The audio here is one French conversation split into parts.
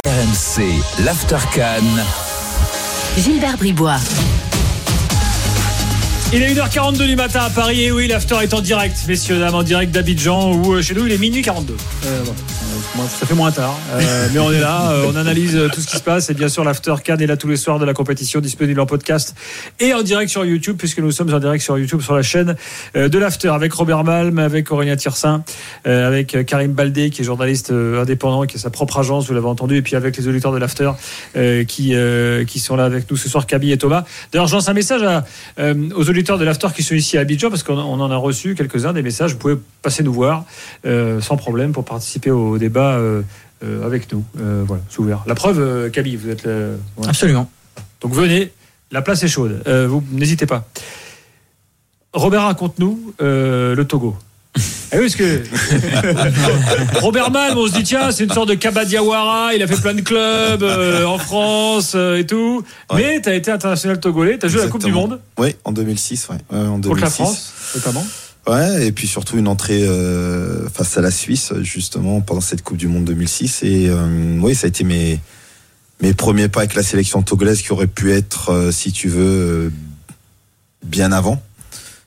RMC, l'After Gilbert Bribois. Il est 1h42 du matin à Paris et oui, l'after est en direct, messieurs, dames, en direct d'Abidjan où euh, chez nous il est minuit 42. Euh, ça fait moins tard, euh, mais on est là, euh, on analyse tout ce qui se passe et bien sûr l'after Cannes est là tous les soirs de la compétition disponible en podcast et en direct sur YouTube puisque nous sommes en direct sur YouTube sur la chaîne de l'after avec Robert Malm, avec Aurélien Tirsin, avec Karim Baldé qui est journaliste indépendant qui a sa propre agence, vous l'avez entendu, et puis avec les auditeurs de l'after qui, qui sont là avec nous ce soir, Camille et Thomas. D'ailleurs, je lance un message aux auditeurs de l'After qui sont ici à Abidjan, parce qu'on on en a reçu quelques-uns des messages. Vous pouvez passer nous voir euh, sans problème pour participer au débat euh, euh, avec nous. Voilà, c'est ouvert. La preuve, Camille, vous êtes voilà. Absolument. Donc venez, la place est chaude. Vous n'hésitez pas. Robert, raconte-nous le Togo. Ah oui, parce que Robert Malm, on se dit tiens, c'est une sorte de Kabadiawara, il a fait plein de clubs euh, en France euh, et tout. Mais tu as été international togolais, tu as joué à la Coupe du. Monde Oui, en 2006, ouais. Ouais, en 2006. contre la France notamment. Ouais, et puis surtout une entrée euh, face à la Suisse, justement, pendant cette Coupe du Monde 2006. Et euh, oui, ça a été mes, mes premiers pas avec la sélection togolaise qui aurait pu être, euh, si tu veux, euh, bien avant.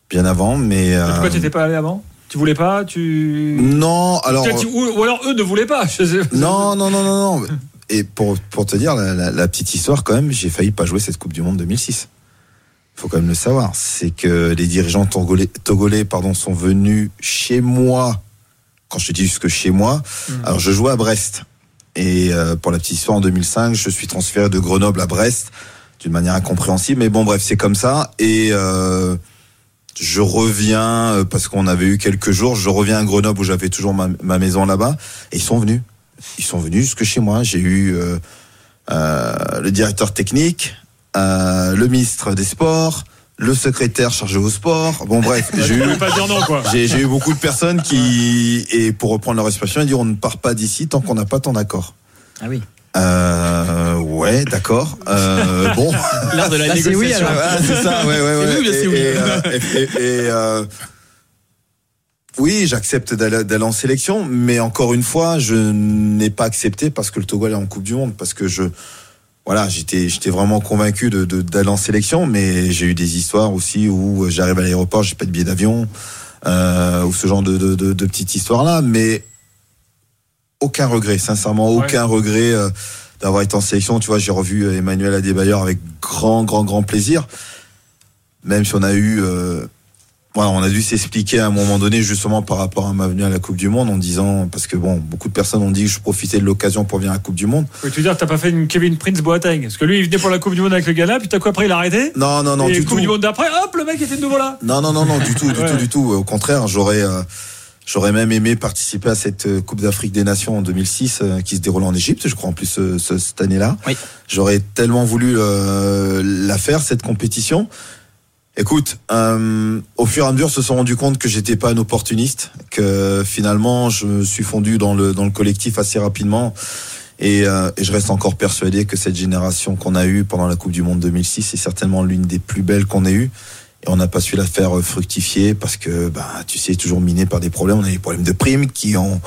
Bien avant, mais. Euh, Pourquoi tu n'étais pas allé avant? Tu voulais pas Tu Non, alors. Tu- ou, alors eux ne voulaient pas. Non, non, non, non, non. Et pour, pour te dire la, la- la petite histoire, quand même, j'ai failli pas jouer cette Coupe du Monde 2006. faut quand même le savoir. C'est que les dirigeants togolais, togolais pardon, sont venus chez moi. Quand je te dis jusque chez moi, alors je jouais à Brest. Et euh, pour la petite histoire, en 2005, je suis transféré de Grenoble à Brest d'une manière incompréhensible. Mais bon, bref, c'est comme ça. Et euh, je reviens, euh, parce qu'on avait eu quelques jours, je reviens à Grenoble où j'avais toujours ma, ma maison là-bas. Et ils sont venus. Ils sont venus jusque chez moi. J'ai eu euh, euh, le directeur technique, euh, le ministre des Sports, le secrétaire chargé au sport. Bon, bref, j'ai eu, voulais pas dire non quoi. j'ai, j'ai eu beaucoup de personnes qui, et pour reprendre leur expression, ils disent on ne part pas d'ici tant qu'on n'a pas ton accord. Ah oui. Euh, ouais, d'accord. Euh, bon. L'art de la Là, oui, négociation. alors. Ah, c'est ça, ouais, ouais, ouais. C'est oui Et- oui et, euh, et- et- et, euh, oui, j'accepte d'aller en sélection, mais encore une fois, je n'ai pas accepté parce que le Togo est en Coupe du Monde, parce que je, voilà, j'étais, j'étais vraiment convaincu de, d'aller en sélection, mais j'ai eu des histoires aussi où j'arrive à l'aéroport, j'ai pas de billet d'avion, euh, ou ce genre de, de, de, de petites histoires-là, mais aucun regret, sincèrement, Ouais. aucun regret euh, d'avoir été en sélection. Tu vois, j'ai revu euh, Emmanuel Adebayor avec grand, grand, grand plaisir. Même si on a eu, euh, voilà, on a dû s'expliquer à un moment donné justement par rapport à ma venue à la Coupe du Monde en disant parce que bon, beaucoup de personnes ont dit que je profitais de l'occasion pour venir à la Coupe du Monde. Oui, tu veux dire t'as pas fait une Kevin Prince Boateng Parce que lui, il venait pour la Coupe du Monde avec le Ghana, puis t'as quoi après Il a arrêté Non, non, non, Et du Coupe tout. du Monde d'après, hop, le mec était de nouveau là. Non, non, non, non, du tout, du Ouais. tout, du tout. Au contraire, j'aurais, euh, j'aurais même aimé participer à cette euh, Coupe d'Afrique des Nations en 2006 euh, qui se déroule en Égypte, je crois en plus ce- ce- cette année-là. Oui. J'aurais tellement voulu euh, la faire cette compétition. Écoute, euh, au fur et à mesure, se sont rendu compte que j'étais pas un opportuniste, que finalement, je me suis fondu dans le dans le collectif assez rapidement. Et, euh, et je reste encore persuadé que cette génération qu'on a eue pendant la Coupe du Monde 2006 est certainement l'une des plus belles qu'on ait eues. On n'a pas su la faire euh, fructifier parce que, bah, tu sais, toujours miné par des problèmes. On a des problèmes de primes qui ont,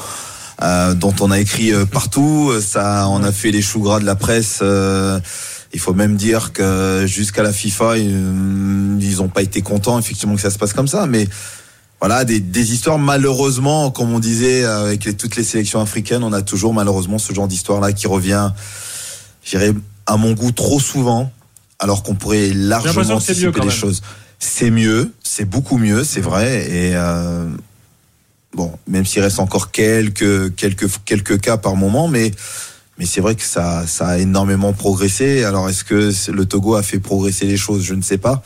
euh, dont on a écrit euh, partout. Ça, on a fait les choux gras de la presse. il faut même dire que jusqu'à la FIFA, ils, ils ont pas été contents effectivement que ça se passe comme ça. Mais voilà, des, histoires malheureusement, comme on disait avec toutes les sélections africaines, on a toujours malheureusement ce genre d'histoire là qui revient, j'irais à mon goût trop souvent, alors qu'on pourrait largement anticiper les choses. C'est mieux, c'est beaucoup mieux, c'est vrai. Et euh, bon, même s'il reste encore quelques quelques quelques cas par moment, mais mais c'est vrai que ça ça a énormément progressé. Alors est-ce que le Togo a fait progresser les choses? Je ne sais pas.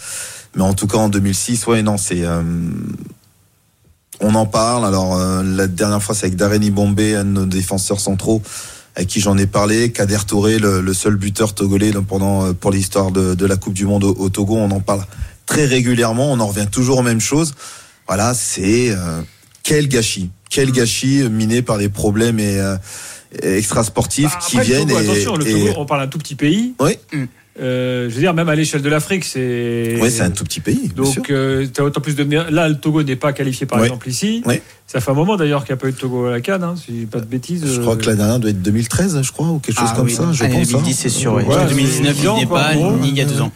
Mais en tout cas en 2006, ouais, non, c'est euh, on en parle. Alors euh, la dernière fois, c'est avec Darren Ibombe, un de nos défenseurs centraux, avec qui j'en ai parlé. Kader Touré, le, le seul buteur togolais pendant euh, pour l'histoire de, de la Coupe du Monde au, au Togo, on en parle très régulièrement. On en revient toujours aux mêmes choses. Voilà, c'est euh, quel gâchis, quel gâchis euh, miné par les problèmes et euh, extra sportifs Bah, qui après, le viennent Togo, et, attention, le et- Togo, on parle d'un tout petit pays. oui, Euh, je veux dire, même à l'échelle de l'Afrique, c'est. Oui, c'est un tout petit pays. Donc, euh, tu as autant plus de. Là, le Togo n'est pas qualifié, par Ouais. exemple, ici. Ouais. Ça fait un moment d'ailleurs qu'il n'y a pas eu de Togo à la Cannes, hein, si je dis pas de bêtises. Je euh, crois que la dernière doit être 2013, je crois, ou quelque chose Ah comme oui, ça. Je ah, pense. 2010, hein. c'est sûr. oui. Ouais, En 2019, c'est il n'y est évident, pas, gros. ni il y a deux ans.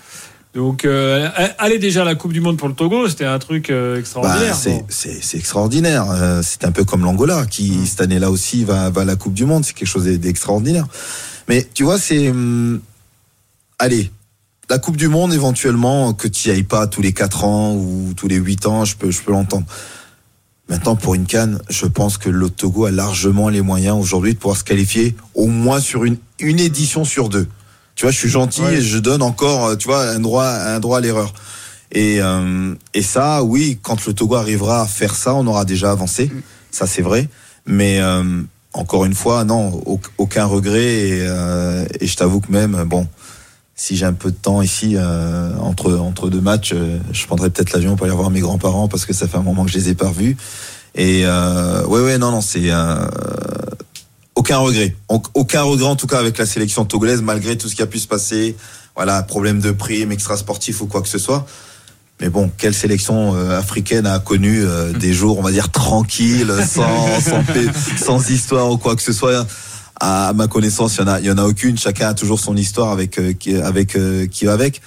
Donc, euh, aller déjà à la Coupe du Monde pour le Togo, c'était un truc euh, Bah, extraordinaire. c'est, Bon. c'est, c'est extraordinaire. Euh, c'est un peu comme l'Angola qui Mm. cette année-là aussi va, va à la Coupe du Monde. C'est quelque chose d'extraordinaire. Mais tu vois, c'est hum, allez la Coupe du Monde éventuellement que tu y ailles pas tous les 4 ans ou tous les 8 ans, je peux je peux l'entendre. Maintenant pour une canne, je pense que le Togo a largement les moyens aujourd'hui de pouvoir se qualifier au moins sur une une édition sur deux. Tu vois, je suis gentil Ouais. et je donne encore, euh, tu vois, un droit un droit à l'erreur. Et, euh, et ça, oui, quand le Togo arrivera à faire ça, on aura déjà avancé. Ça, c'est vrai. Mais euh, encore une fois, non, au- aucun regret. Et, euh, et je t'avoue que même, bon, si j'ai un peu de temps ici, euh, entre, entre deux matchs, euh, je prendrai peut-être l'avion pour aller voir mes grands-parents parce que ça fait un moment que je les ai pas revus. Et euh, ouais, ouais, non, non, c'est euh, aucun regret. Au- Aucun regret en tout cas avec la sélection togolaise, malgré tout ce qui a pu se passer. Voilà, problème de prime, extra sportif ou quoi que ce soit. Mais bon, quelle sélection euh, africaine a connu euh, des jours, on va dire, tranquilles, sans, sans, sans histoire ou quoi que ce soit À ma connaissance, il y en a, il y en a aucune. Chacun a toujours son histoire avec euh, qui, avec euh, qui va avec.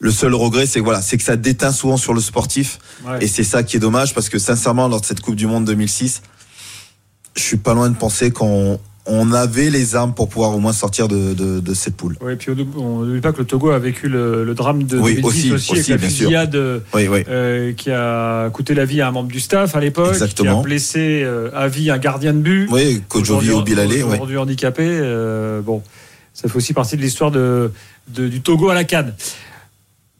Le seul regret, c'est que voilà, c'est que ça déteint souvent sur le sportif, Ouais. et c'est ça qui est dommage parce que sincèrement, lors de cette Coupe du Monde 2006, je suis pas loin de penser qu'on on avait les armes pour pouvoir au moins sortir de, de, de cette poule. Ouais, et puis on n'oublie pas que le Togo a vécu le, le drame de Oui, 2010 aussi, aussi, avec aussi, la fusillade euh, Oui, oui. euh, qui a coûté la vie à un membre du staff à l'époque, qui a blessé euh, à vie un gardien de but. Oui, Kojovi ou Bilalé. Aujourd'hui handicapé. euh, bon, ça fait aussi partie de l'histoire de, de- du Togo à la Cannes.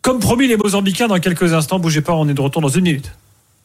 Comme promis, les Mozambicains, dans quelques instants, bougez pas, on est de retour dans une minute.